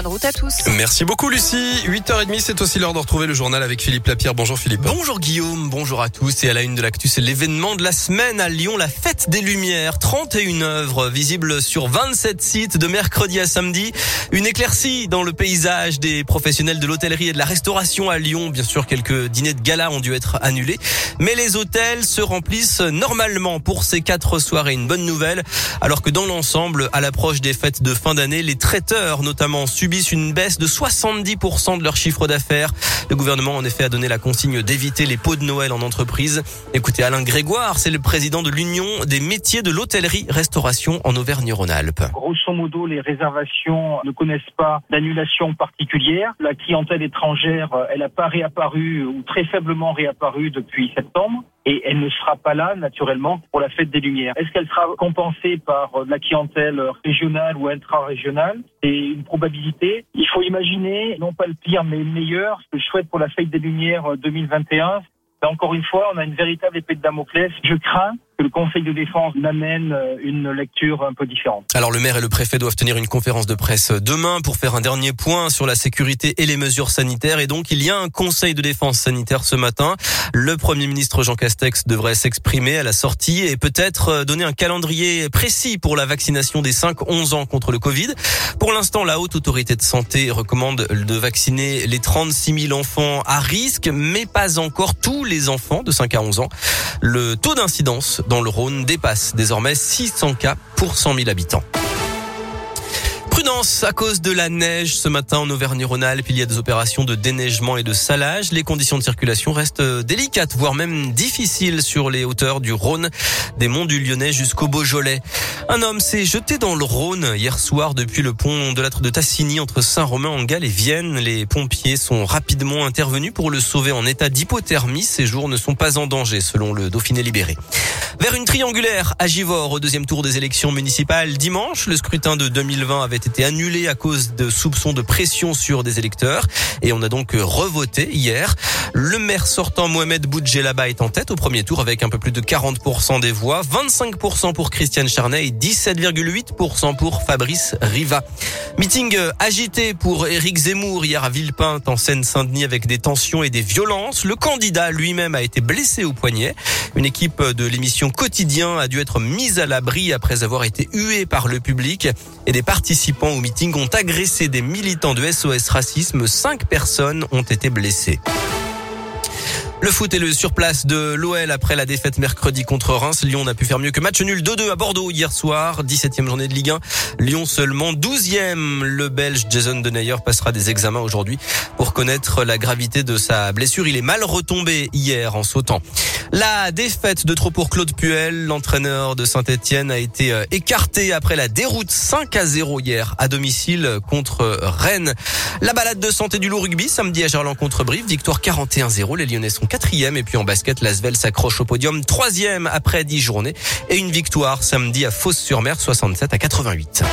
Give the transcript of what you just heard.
Bonne route à tous. Merci beaucoup Lucie. 8h30, c'est aussi l'heure de retrouver le journal avec Philippe Lapierre. Bonjour Philippe. Bonjour Guillaume, bonjour à tous. Et à la une de l'actu, c'est l'événement de la semaine à Lyon, la fête des Lumières. 31 œuvres visibles sur 27 sites de mercredi à samedi. Une éclaircie dans le paysage des professionnels de l'hôtellerie et de la restauration à Lyon. Bien sûr, quelques dîners de gala ont dû être annulés. Mais les hôtels se remplissent normalement pour ces quatre soirées. Une bonne nouvelle. Alors que dans l'ensemble, à l'approche des fêtes de fin d'année, les traiteurs notamment subissent une baisse de 70% de leur chiffre d'affaires. Le gouvernement en effet a donné la consigne d'éviter les pots de Noël en entreprise. Écoutez Alain Grégoire, c'est le président de l'Union des métiers de l'hôtellerie-restauration en Auvergne-Rhône-Alpes. Grosso modo, les réservations ne connaissent pas d'annulation particulière. La clientèle étrangère, elle n'a pas réapparu ou très faiblement réapparu depuis septembre et elle ne sera pas là naturellement pour la fête des Lumières. Est-ce qu'elle sera compensée par la clientèle régionale ou intra-régionale? C'est une probabilité. Il faut imaginer, non pas le pire, mais le meilleur. Ce que je souhaite pour la fête des Lumières 2021, encore une fois, on a une véritable épée de Damoclès. Je crains que le Conseil de défense n'amène euh, une lecture un peu différente. Alors le maire et le préfet doivent tenir une conférence de presse demain pour faire un dernier point sur la sécurité et les mesures sanitaires. Et donc il y a un Conseil de défense sanitaire ce matin. Le Premier ministre Jean Castex devrait s'exprimer à la sortie et peut-être euh, donner un calendrier précis pour la vaccination des 5-11 ans contre le Covid. Pour l'instant, la Haute Autorité de Santé recommande de vacciner les 36 000 enfants à risque, mais pas encore tous les enfants de 5 à 11 ans. Le taux d'incidence dans le Rhône dépasse désormais 600 cas pour 100 000 habitants. Prudence à cause de la neige ce matin en Auvergne-Rhône-Alpes. Il y a des opérations de déneigement et de salage. Les conditions de circulation restent délicates, voire même difficiles sur les hauteurs du Rhône, des monts du Lyonnais jusqu'au Beaujolais. Un homme s'est jeté dans le Rhône hier soir depuis le pont de l'âtre de Tassigny entre Saint-Romain-en-Galles et Vienne. Les pompiers sont rapidement intervenus pour le sauver en état d'hypothermie. Ses jours ne sont pas en danger selon le Dauphiné libéré. Vers une triangulaire à Givors au deuxième tour des élections municipales dimanche. Le scrutin de 2020 avait été annulé à cause de soupçons de pression sur des électeurs et on a donc revoté hier. Le maire sortant Mohamed Boudjelaba est en tête au premier tour avec un peu plus de 40% des voix, 25% pour Christiane Charnet et 17,8% pour Fabrice Riva. Meeting agité pour Éric Zemmour hier à Villepinte en Seine-Saint-Denis avec des tensions et des violences. Le candidat lui-même a été blessé au poignet. Une équipe de l'émission Quotidien a dû être mise à l'abri après avoir été huée par le public et des participants au meeting ont agressé des militants de SOS Racisme. Cinq personnes ont été blessées. Le foot est le surplace de l'OL après la défaite mercredi contre Reims. Lyon n'a pu faire mieux que match nul 2-2 à Bordeaux hier soir. 17e journée de Ligue 1. Lyon seulement 12e. Le Belge Jason Denayer passera des examens aujourd'hui pour connaître la gravité de sa blessure. Il est mal retombé hier en sautant. La défaite de trop pour Claude Puel, l'entraîneur de Saint-Etienne, a été euh, écarté après la déroute 5 à 0 hier à domicile contre Rennes. La balade de santé du loup rugby samedi à Gerland contre Brive, victoire 41-0. Les Lyonnais sont quatrième et puis en basket, l'Asvel s'accroche au podium troisième après 10 journées et une victoire samedi à Fos-sur-Mer 67 à 88.